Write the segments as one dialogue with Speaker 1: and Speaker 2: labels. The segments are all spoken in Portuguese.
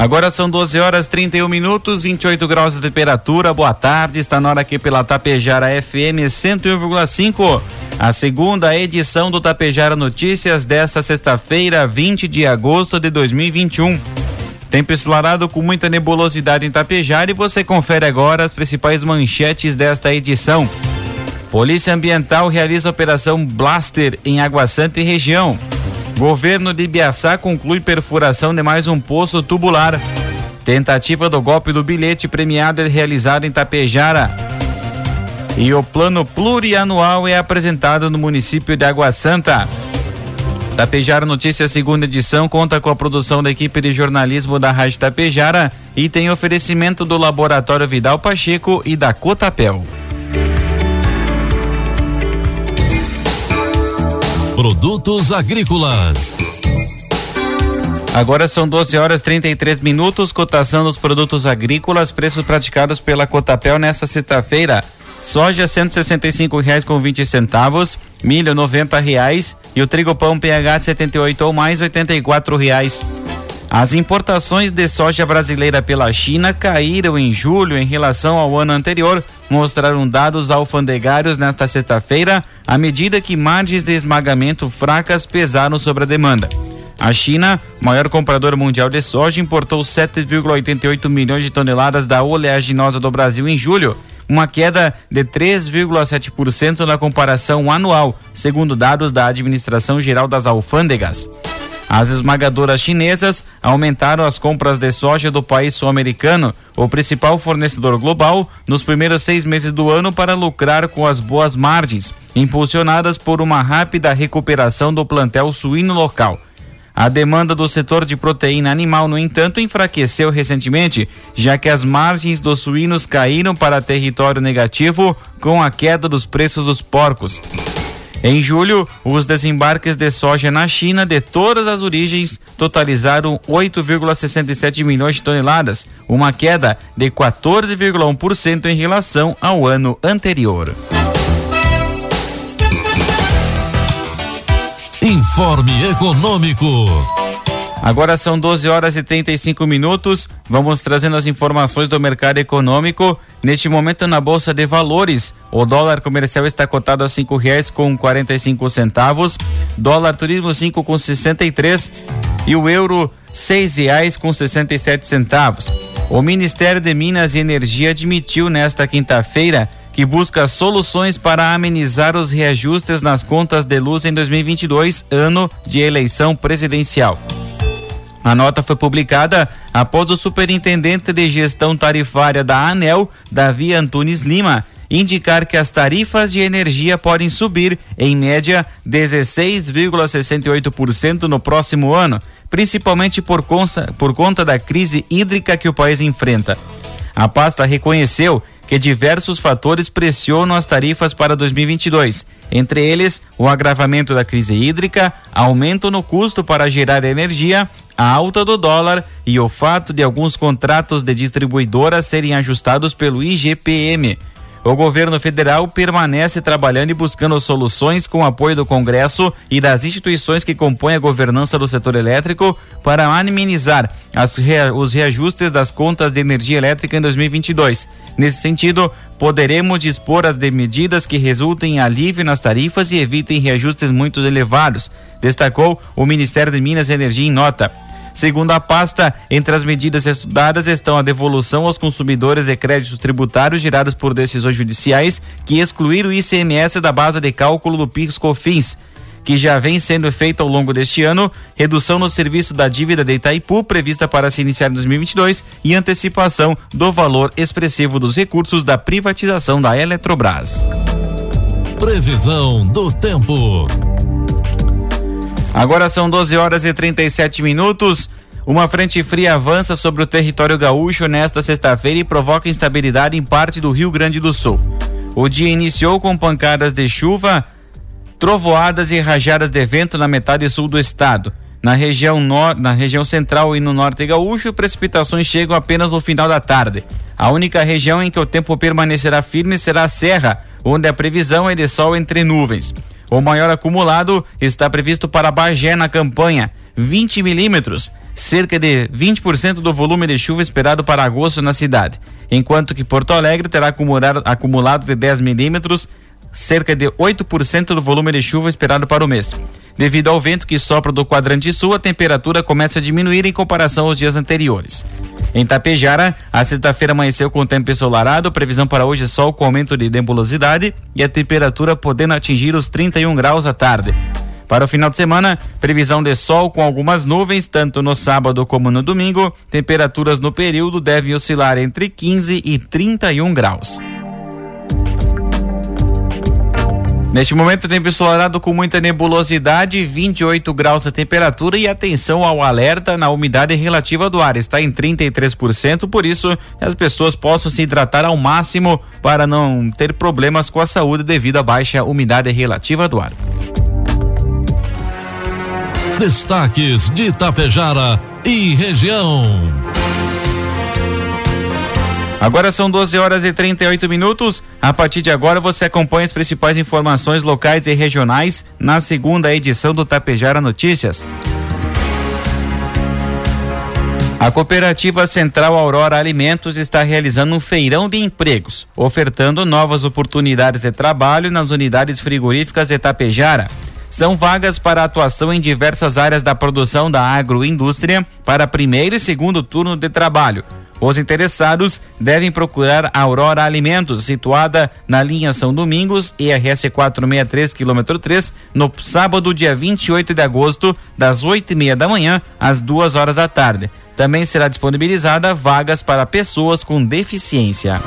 Speaker 1: Agora são 12 horas 31 minutos, 28 graus de temperatura. Boa tarde, está na hora aqui pela Tapejara FM 101,5. A segunda edição do Tapejara Notícias desta sexta-feira, 20 de agosto de 2021. Tempo ensolarado com muita nebulosidade em Tapejara e você confere agora as principais manchetes desta edição. Polícia Ambiental realiza operação Blaster em Água Santa e região. Governo de Ibiaçá conclui perfuração de mais um poço tubular. Tentativa do golpe do bilhete premiado é realizada em Tapejara. E o plano plurianual é apresentado no município de Água Santa. Tapejara Notícias, segunda edição, conta com a produção da equipe de jornalismo da Rádio Tapejara e tem oferecimento do Laboratório Vidal Pacheco e da Cotapel.
Speaker 2: Produtos agrícolas.
Speaker 1: Agora são 12 horas 33 minutos. Cotação dos produtos agrícolas, preços praticados pela Cotapel nesta sexta-feira. Soja R$ reais com 20 centavos, milho R$ reais e o trigo pão PH 78 ou mais R$ reais. As importações de soja brasileira pela China caíram em julho em relação ao ano anterior, mostraram dados alfandegários nesta sexta-feira, à medida que margens de esmagamento fracas pesaram sobre a demanda. A China, maior comprador mundial de soja, importou 7,88 milhões de toneladas da oleaginosa do Brasil em julho, uma queda de 3,7% na comparação anual, segundo dados da Administração Geral das Alfândegas. As esmagadoras chinesas aumentaram as compras de soja do país sul-americano, o principal fornecedor global, nos primeiros seis meses do ano para lucrar com as boas margens, impulsionadas por uma rápida recuperação do plantel suíno local. A demanda do setor de proteína animal, no entanto, enfraqueceu recentemente, já que as margens dos suínos caíram para território negativo com a queda dos preços dos porcos. Em julho, os desembarques de soja na China de todas as origens totalizaram 8,67 milhões de toneladas, uma queda de 14,1% em relação ao ano anterior.
Speaker 2: Informe Econômico.
Speaker 1: Agora são 12 horas e 35 minutos. Vamos trazendo as informações do mercado econômico. Neste momento na Bolsa de Valores, o dólar comercial está cotado a cinco reais com quarenta e cinco centavos, dólar turismo cinco com sessenta e três e o euro seis reais com sessenta e sete centavos. O Ministério de Minas e Energia admitiu nesta quinta-feira que busca soluções para amenizar os reajustes nas contas de luz em 2022, ano de eleição presidencial. A nota foi publicada após o superintendente de gestão tarifária da ANEL, Davi Antunes Lima, indicar que as tarifas de energia podem subir em média 16,68% no próximo ano, principalmente por conta, por conta da crise hídrica que o país enfrenta. A pasta reconheceu que diversos fatores pressionam as tarifas para 2022, entre eles o agravamento da crise hídrica, aumento no custo para gerar energia, a alta do dólar e o fato de alguns contratos de distribuidoras serem ajustados pelo IGPM. O governo federal permanece trabalhando e buscando soluções com apoio do Congresso e das instituições que compõem a governança do setor elétrico para amenizar os reajustes das contas de energia elétrica em 2022. Nesse sentido, poderemos dispor as de medidas que resultem em alívio nas tarifas e evitem reajustes muito elevados, destacou o Ministério de Minas e Energia em nota. Segundo a pasta, entre as medidas estudadas estão a devolução aos consumidores de créditos tributários gerados por decisões judiciais que excluíram o ICMS da base de cálculo do PIS/COFINS, que já vem sendo feito ao longo deste ano, redução no serviço da dívida de Itaipu prevista para se iniciar em 2022 e antecipação do valor expressivo dos recursos da privatização da Eletrobras.
Speaker 2: Previsão do tempo.
Speaker 1: Agora são 12 horas e 37 minutos. Uma frente fria avança sobre o território gaúcho nesta sexta-feira e provoca instabilidade em parte do Rio Grande do Sul. O dia iniciou com pancadas de chuva, trovoadas e rajadas de vento na metade sul do estado. Na região, nor na região central e no norte gaúcho, precipitações chegam apenas no final da tarde. A única região em que o tempo permanecerá firme será a Serra, onde a previsão é de sol entre nuvens. O maior acumulado está previsto para Bagé na campanha, 20 milímetros, cerca de 20% do volume de chuva esperado para agosto na cidade, enquanto que Porto Alegre terá acumulado, de 10 milímetros, cerca de 8% do volume de chuva esperado para o mês. Devido ao vento que sopra do quadrante sul, a temperatura começa a diminuir em comparação aos dias anteriores. Em Tapejara, a sexta-feira amanheceu com tempo ensolarado, previsão para hoje sol com aumento de nebulosidade e a temperatura podendo atingir os 31 graus à tarde. Para o final de semana, previsão de sol com algumas nuvens, tanto no sábado como no domingo. Temperaturas no período devem oscilar entre 15 e 31 graus. Neste momento, tempo ensolarado com muita nebulosidade, 28 graus a temperatura e atenção ao alerta na umidade relativa do ar. Está em 33%, por isso as pessoas possam se hidratar ao máximo para não ter problemas com a saúde devido à baixa umidade relativa do ar.
Speaker 2: Destaques de Itapejara e região.
Speaker 1: Agora são 12 horas e 38 minutos. A partir de agora você acompanha as principais informações locais e regionais na segunda edição do Tapejara Notícias. A cooperativa Central Aurora Alimentos está realizando um feirão de empregos, ofertando novas oportunidades de trabalho nas unidades frigoríficas de Tapejara. São vagas para atuação em diversas áreas da produção da agroindústria para primeiro e segundo turno de trabalho. Os interessados devem procurar a Aurora Alimentos, situada na linha São Domingos, IRS 463, quilômetro 3, no sábado, dia 28 de agosto, das 8 e meia da manhã às 2 horas da tarde. Também será disponibilizada vagas para pessoas com deficiência.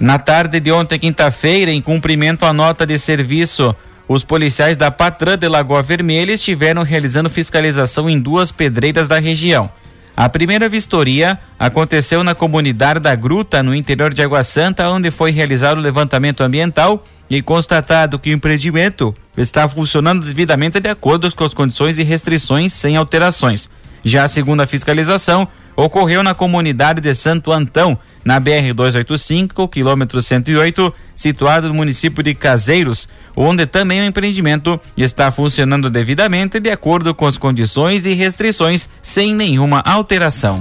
Speaker 1: Na tarde de ontem, quinta-feira, em cumprimento à nota de serviço, os policiais da Patrã de Lagoa Vermelha estiveram realizando fiscalização em duas pedreiras da região. A primeira vistoria aconteceu na comunidade da Gruta, no interior de Água Santa, onde foi realizado o levantamento ambiental e constatado que o empreendimento está funcionando devidamente de acordo com as condições e restrições sem alterações. Já a segunda fiscalização ocorreu na comunidade de Santo Antão, na BR 285, quilômetro 108, situado no município de Caseiros, onde também o empreendimento está funcionando devidamente de acordo com as condições e restrições, sem nenhuma alteração.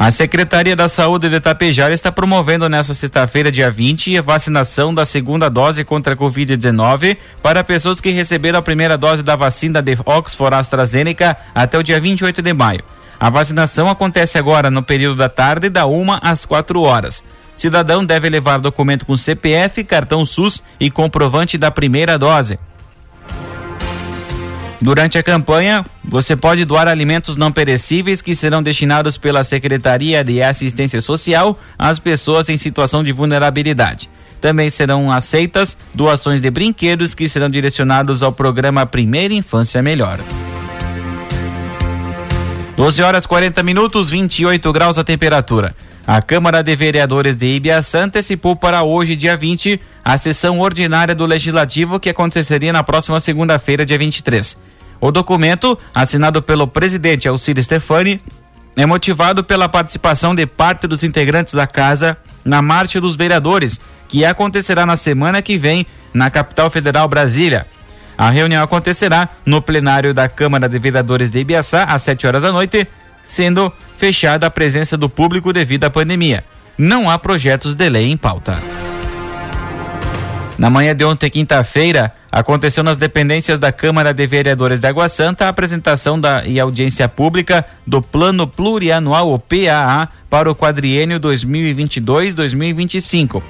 Speaker 1: A Secretaria da Saúde de Tapejara está promovendo nesta sexta-feira, dia 20, a vacinação da segunda dose contra a Covid-19 para pessoas que receberam a primeira dose da vacina de Oxford AstraZeneca até o dia 28 de maio. A vacinação acontece agora no período da tarde, da 1 às 4 horas. Cidadão deve levar documento com CPF, cartão SUS e comprovante da primeira dose. Durante a campanha, você pode doar alimentos não perecíveis que serão destinados pela Secretaria de Assistência Social às pessoas em situação de vulnerabilidade. Também serão aceitas doações de brinquedos que serão direcionados ao programa Primeira Infância Melhor. 12 horas 40 minutos, 28 graus a temperatura. A Câmara de Vereadores de Ibiaçá antecipou para hoje, dia 20, a sessão ordinária do Legislativo que aconteceria na próxima segunda-feira, dia 23. O documento, assinado pelo presidente Alcide Stefani, é motivado pela participação de parte dos integrantes da casa na Marcha dos Vereadores, que acontecerá na semana que vem na capital federal Brasília. A reunião acontecerá no plenário da Câmara de Vereadores de Ibiaçá às 7 horas da noite, sendo fechada a presença do público devido à pandemia. Não há projetos de lei em pauta. Na manhã de ontem, quinta-feira, aconteceu nas dependências da Câmara de Vereadores de Água Santa a apresentação da, e audiência pública do Plano Plurianual, o PAA, para o quadriênio 2022-2025.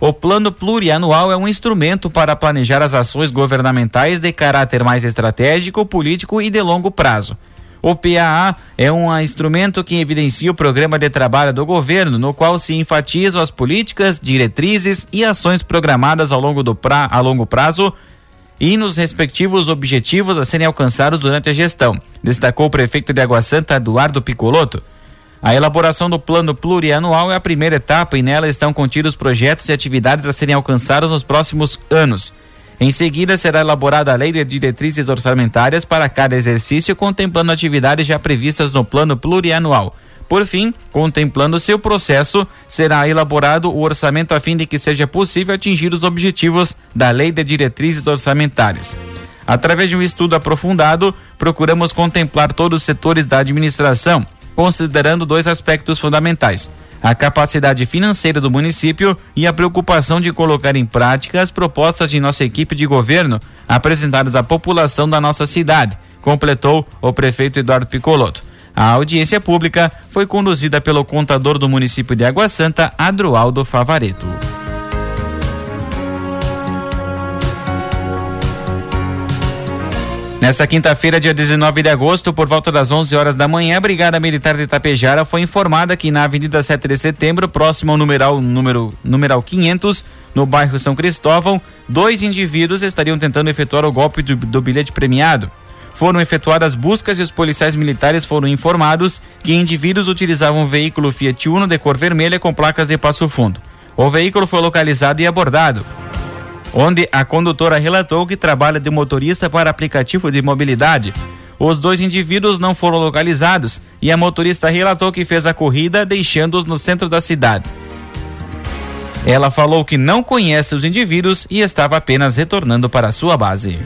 Speaker 1: O Plano Plurianual é um instrumento para planejar as ações governamentais de caráter mais estratégico, político e de longo prazo. O PAA é um instrumento que evidencia o programa de trabalho do governo, no qual se enfatizam as políticas, diretrizes e ações programadas ao longo, do pra, a longo prazo e nos respectivos objetivos a serem alcançados durante a gestão, destacou o prefeito de Água Santa, Eduardo Picoloto. A elaboração do plano plurianual é a primeira etapa e nela estão contidos projetos e atividades a serem alcançados nos próximos anos. Em seguida, será elaborada a lei de diretrizes orçamentárias para cada exercício, contemplando atividades já previstas no plano plurianual. Por fim, contemplando seu processo, será elaborado o orçamento a fim de que seja possível atingir os objetivos da Lei de Diretrizes Orçamentárias. Através de um estudo aprofundado, procuramos contemplar todos os setores da administração, considerando dois aspectos fundamentais: a capacidade financeira do município e a preocupação de colocar em prática as propostas de nossa equipe de governo apresentadas à população da nossa cidade, completou o prefeito Eduardo Picoloto. A audiência pública foi conduzida pelo contador do município de Água Santa, Adroaldo Favareto. Nessa quinta-feira, dia 19 de agosto, por volta das 11 horas da manhã, a Brigada Militar de Itapejara foi informada que na Avenida 7 de Setembro, próximo ao numeral, número, numeral 500, no bairro São Cristóvão, dois indivíduos estariam tentando efetuar o golpe do, do bilhete premiado. Foram efetuadas buscas e os policiais militares foram informados que indivíduos utilizavam um veículo Fiat Uno de cor vermelha com placas de Passo Fundo. O veículo foi localizado e abordado onde a condutora relatou que trabalha de motorista para aplicativo de mobilidade. Os dois indivíduos não foram localizados e a motorista relatou que fez a corrida deixando-os no centro da cidade. Ela falou que não conhece os indivíduos e estava apenas retornando para sua base.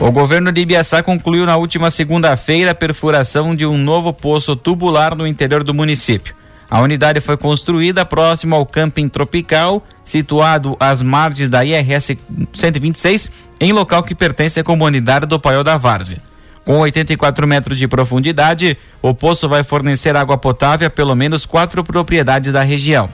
Speaker 1: O governo de Ibiaçá concluiu na última segunda-feira a perfuração de um novo poço tubular no interior do município. A unidade foi construída próximo ao camping tropical, situado às margens da IRS 126, em local que pertence à comunidade do Paiol da Várzea. Com 84 metros de profundidade, o poço vai fornecer água potável a pelo menos quatro propriedades da região.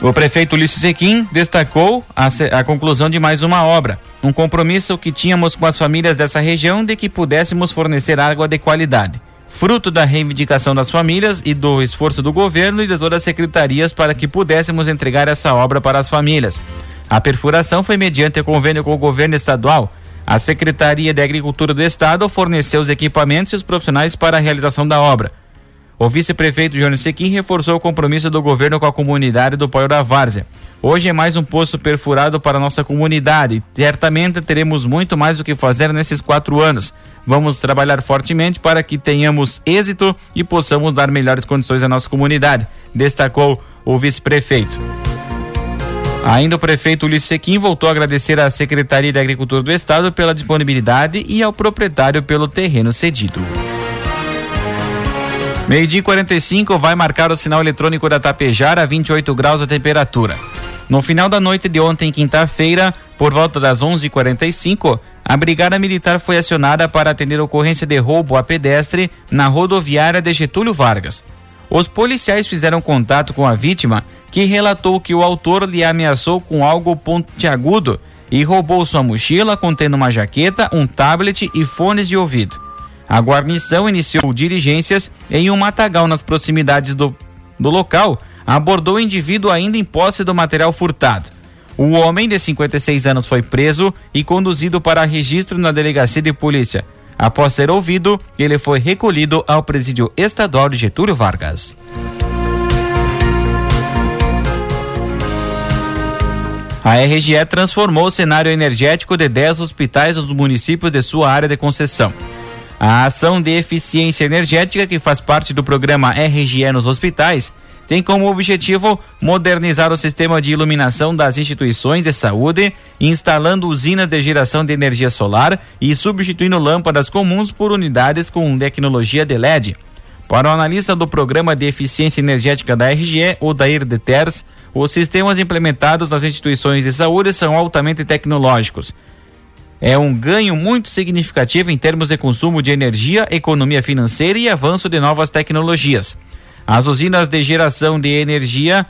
Speaker 1: O prefeito Ulisses Sequim destacou a, a, conclusão de mais uma obra, um compromisso que tínhamos com as famílias dessa região de que pudéssemos fornecer água de qualidade. Fruto da reivindicação das famílias e do esforço do governo e de todas as secretarias para que pudéssemos entregar essa obra para as famílias. A perfuração foi mediante convênio com o governo estadual. A Secretaria de Agricultura do Estado forneceu os equipamentos e os profissionais para a realização da obra. O vice-prefeito Jones Sequim reforçou o compromisso do governo com a comunidade do Poio da Várzea. Hoje é mais um poço perfurado para a nossa comunidade. Certamente teremos muito mais o que fazer nesses quatro anos. Vamos trabalhar fortemente para que tenhamos êxito e possamos dar melhores condições à nossa comunidade, destacou o vice-prefeito. Ainda o prefeito Ulisses Sequim voltou a agradecer à Secretaria de Agricultura do Estado pela disponibilidade e ao proprietário pelo terreno cedido. Meio-dia 45 vai marcar o sinal eletrônico da Tapejara, 28 graus a temperatura. No final da noite de ontem, quinta-feira, por volta das 11:45, a Brigada Militar foi acionada para atender ocorrência de roubo a pedestre na rodoviária de Getúlio Vargas. Os policiais fizeram contato com a vítima, que relatou que o autor lhe ameaçou com algo pontiagudo e roubou sua mochila contendo uma jaqueta, um tablet e fones de ouvido. A guarnição iniciou diligências em um matagal nas proximidades do, do local, abordou o indivíduo ainda em posse do material furtado. O homem de 56 anos foi preso e conduzido para registro na delegacia de polícia. Após ser ouvido, ele foi recolhido ao presídio estadual de Getúlio Vargas. A RGE transformou o cenário energético de 10 hospitais dos municípios de sua área de concessão. A ação de eficiência energética, que faz parte do programa RGE nos hospitais, tem como objetivo modernizar o sistema de iluminação das instituições de saúde, instalando usinas de geração de energia solar e substituindo lâmpadas comuns por unidades com tecnologia de LED. Para o analista do programa de eficiência energética da RGE, Odair de Ters, os sistemas implementados nas instituições de saúde são altamente tecnológicos é um ganho muito significativo em termos de consumo de energia, economia financeira e avanço de novas tecnologias. As usinas de geração de energia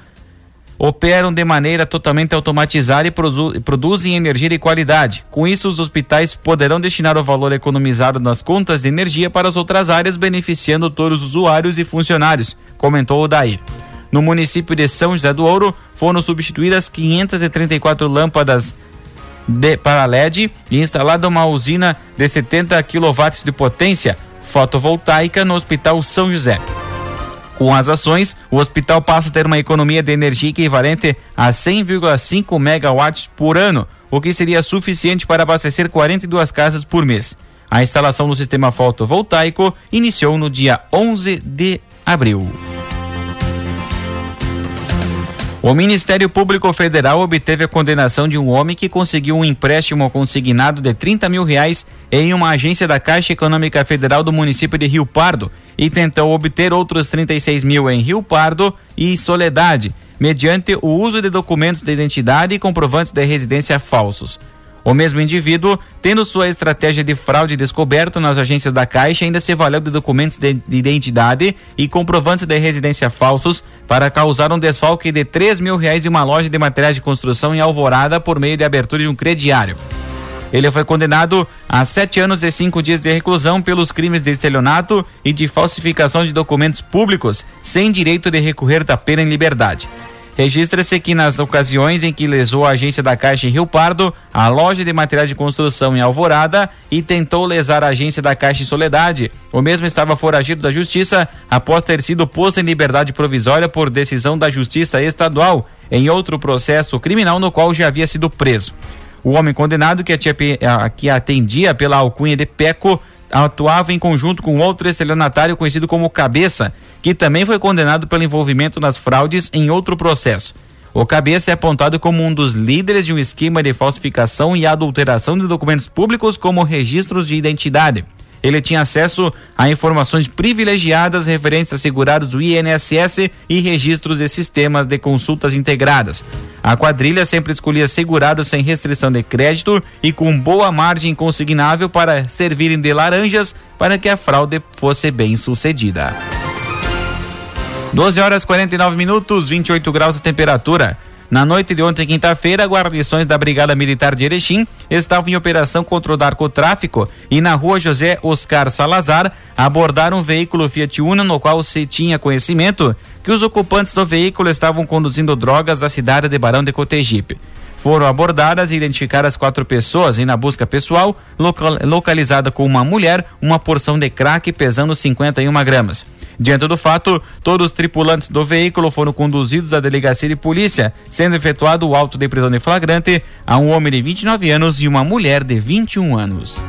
Speaker 1: operam de maneira totalmente automatizada e produ produzem energia de qualidade. Com isso, os hospitais poderão destinar o valor economizado nas contas de energia para as outras áreas, beneficiando todos os usuários e funcionários, comentou o Dair. no município de São José do Ouro, foram substituídas 534 lâmpadas de, para LED e instalada uma usina de 70 kW de potência fotovoltaica no Hospital São José. Com as ações, o hospital passa a ter uma economia de energia equivalente a 100,5 megawatts por ano, o que seria suficiente para abastecer 42 casas por mês. A instalação do sistema fotovoltaico iniciou no dia 11 de abril. O Ministério Público Federal obteve a condenação de um homem que conseguiu um empréstimo consignado de 30 mil reais em uma agência da Caixa Econômica Federal do município de Rio Pardo e tentou obter outros 36 mil em Rio Pardo e Soledade, mediante o uso de documentos de identidade e comprovantes de residência falsos. O mesmo indivíduo, tendo sua estratégia de fraude descoberta nas agências da Caixa, ainda se valeu de documentos de, identidade e comprovantes de residência falsos para causar um desfalque de 3 mil reais de uma loja de materiais de construção em Alvorada por meio de abertura de um crediário. Ele foi condenado a sete anos e cinco dias de reclusão pelos crimes de estelionato e de falsificação de documentos públicos, sem direito de recorrer da pena em liberdade. Registra-se que nas ocasiões em que lesou a agência da Caixa em Rio Pardo, a loja de materiais de construção em Alvorada e tentou lesar a agência da Caixa em Soledade, o mesmo estava foragido da Justiça após ter sido posto em liberdade provisória por decisão da Justiça Estadual em outro processo criminal no qual já havia sido preso. O homem condenado que, atendia pela alcunha de Peco atuava em conjunto com outro estelionatário conhecido como Cabeça, que também foi condenado pelo envolvimento nas fraudes em outro processo. O Cabeça é apontado como um dos líderes de um esquema de falsificação e adulteração de documentos públicos como registros de identidade ele tinha acesso a informações privilegiadas referentes a segurados do INSS e registros de sistemas de consultas integradas. A quadrilha sempre escolhia segurados sem restrição de crédito e com boa margem consignável para servirem de laranjas para que a fraude fosse bem sucedida. 12 horas 49 minutos, 28 graus de temperatura. Na noite de ontem, quinta-feira, guarnições da Brigada Militar de Erechim estavam em operação contra o narcotráfico e na rua José Oscar Salazar abordaram um veículo Fiat Uno no qual se tinha conhecimento que os ocupantes do veículo estavam conduzindo drogas da cidade de Barão de Cotegipe. Foram abordadas e identificadas quatro pessoas e na busca pessoal, local, localizada com uma mulher, uma porção de crack pesando 51 gramas. Diante do fato, todos os tripulantes do veículo foram conduzidos à delegacia de polícia, sendo efetuado o auto de prisão de flagrante a um homem de 29 anos e uma mulher de 21 anos.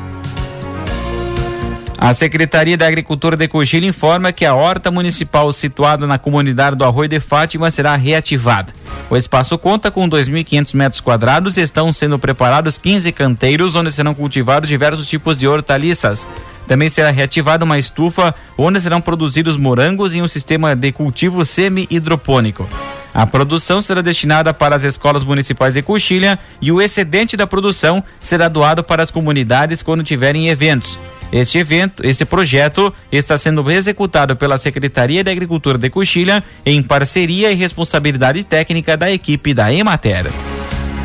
Speaker 1: A Secretaria da Agricultura de Cochilha informa que a horta municipal situada na comunidade do Arroio de Fátima será reativada. O espaço conta com 2.500 metros quadrados e estão sendo preparados 15 canteiros onde serão cultivados diversos tipos de hortaliças. Também será reativada uma estufa onde serão produzidos morangos em um sistema de cultivo semi-hidropônico. A produção será destinada para as escolas municipais de Coxilha e o excedente da produção será doado para as comunidades quando tiverem eventos. Este evento, este projeto está sendo executado pela Secretaria de Agricultura de Coxilha em parceria e responsabilidade técnica da equipe da Emater.